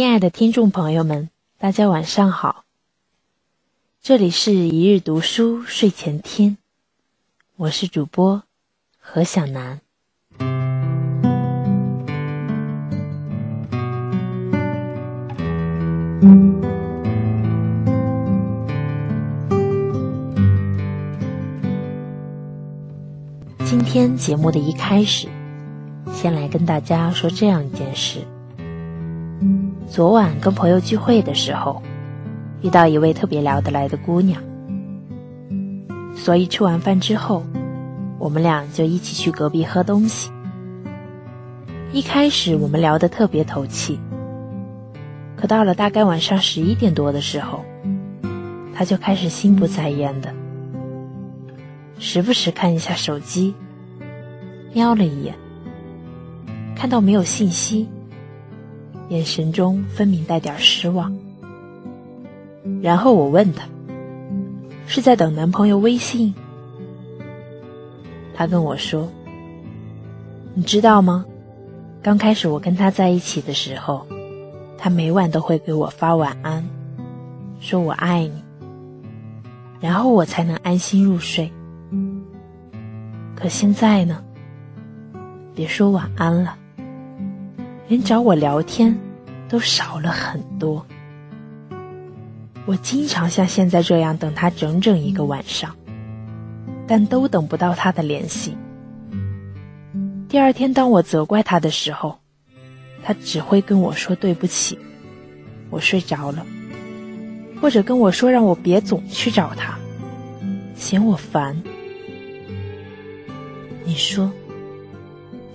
亲爱的听众朋友们，大家晚上好。这里是一日读书睡前听，我是主播何小楠。今天节目的一开始，先来跟大家说这样一件事。昨晚跟朋友聚会的时候，遇到一位特别聊得来的姑娘，所以吃完饭之后，我们俩就一起去隔壁喝东西。一开始我们聊得特别投气，可到了大概晚上十一点多的时候，她就开始心不在焉的，时不时看一下手机，瞄了一眼，看到没有信息。眼神中分明带点失望，然后我问他：“是在等男朋友微信？”他跟我说：“你知道吗？刚开始我跟他在一起的时候，他每晚都会给我发晚安，说我爱你，然后我才能安心入睡。可现在呢？别说晚安了。”连找我聊天都少了很多。我经常像现在这样等他整整一个晚上，但都等不到他的联系。第二天，当我责怪他的时候，他只会跟我说对不起，我睡着了，或者跟我说让我别总去找他，嫌我烦。你说，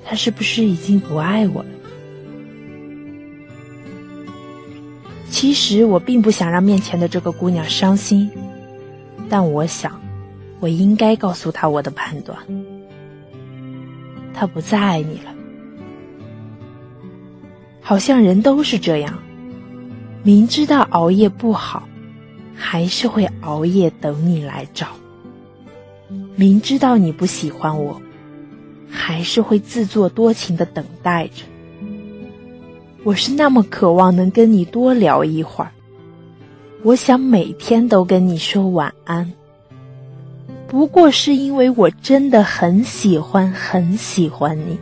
他是不是已经不爱我了？其实我并不想让面前的这个姑娘伤心，但我想，我应该告诉她我的判断。他不再爱你了，好像人都是这样，明知道熬夜不好，还是会熬夜等你来找；明知道你不喜欢我，还是会自作多情的等待着。我是那么渴望能跟你多聊一会儿，我想每天都跟你说晚安。不过是因为我真的很喜欢很喜欢你。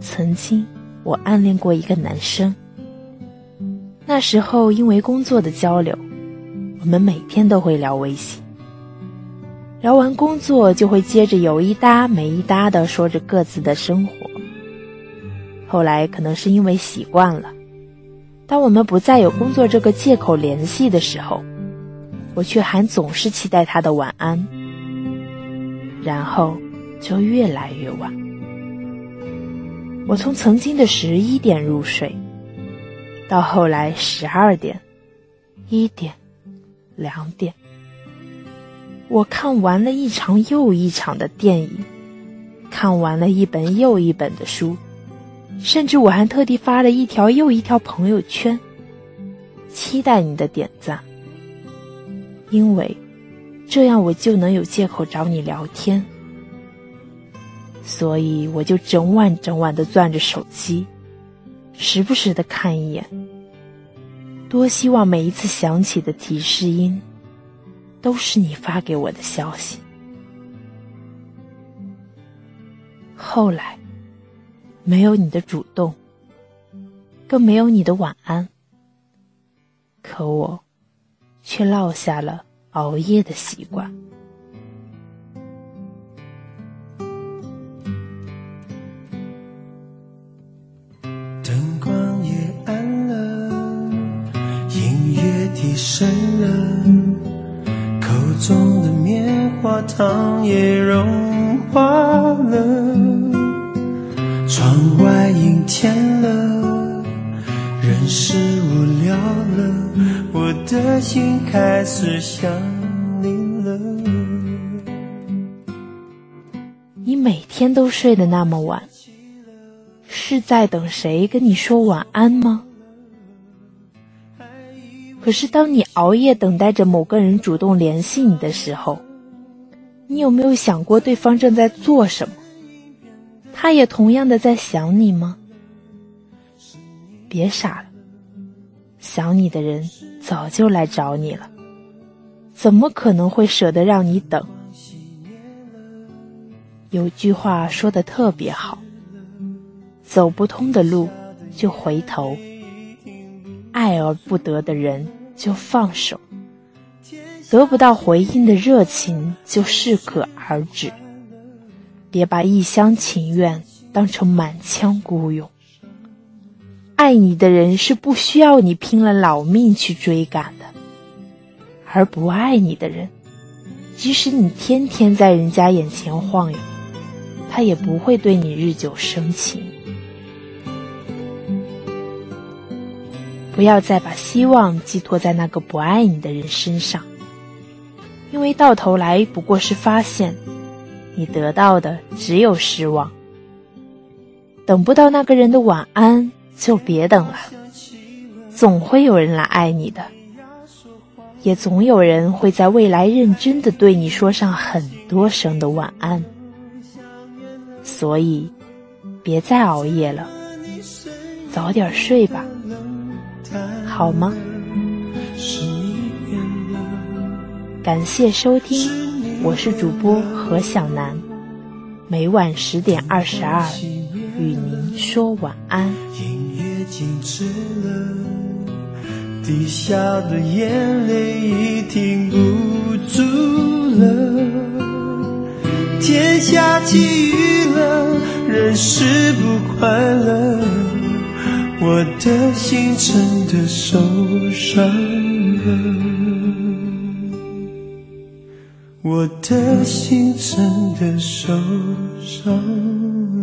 曾经我暗恋过一个男生，那时候因为工作的交流，我们每天都会聊微信。聊完工作就会接着有一搭没一搭的说着各自的生活。后来可能是因为习惯了，当我们不再有工作这个借口联系的时候，我却还总是期待他的晚安，然后就越来越晚。我从曾经的十一点入睡，到后来十二点、一点、两点，我看完了一场又一场的电影，看完了一本又一本的书。甚至我还特地发了一条又一条朋友圈，期待你的点赞，因为这样我就能有借口找你聊天。所以我就整晚整晚的攥着手机，时不时的看一眼。多希望每一次响起的提示音，都是你发给我的消息。后来。没有你的主动，更没有你的晚安，可我却落下了熬夜的习惯。灯光也暗了，音乐低声了，口中的棉花糖也融化了。窗外阴天了，人是无聊了，我的心开始想你了。你每天都睡得那么晚，是在等谁跟你说晚安吗？可是当你熬夜等待着某个人主动联系你的时候，你有没有想过对方正在做什么？他也同样的在想你吗？别傻了，想你的人早就来找你了，怎么可能会舍得让你等？有句话说的特别好：走不通的路就回头，爱而不得的人就放手，得不到回应的热情就适可而止。别把一厢情愿当成满腔孤勇。爱你的人是不需要你拼了老命去追赶的，而不爱你的人，即使你天天在人家眼前晃悠，他也不会对你日久生情。不要再把希望寄托在那个不爱你的人身上，因为到头来不过是发现，你得到的只有失望。等不到那个人的晚安。就别等了，总会有人来爱你的，也总有人会在未来认真的对你说上很多声的晚安。所以，别再熬夜了，早点睡吧，好吗？感谢收听，我是主播何小楠，每晚十点二十二，与您说晚安。音乐静止了，滴下的眼泪已停不住了。天下起雨了，人是不快乐，我的心真的受伤了，我的心真的受伤。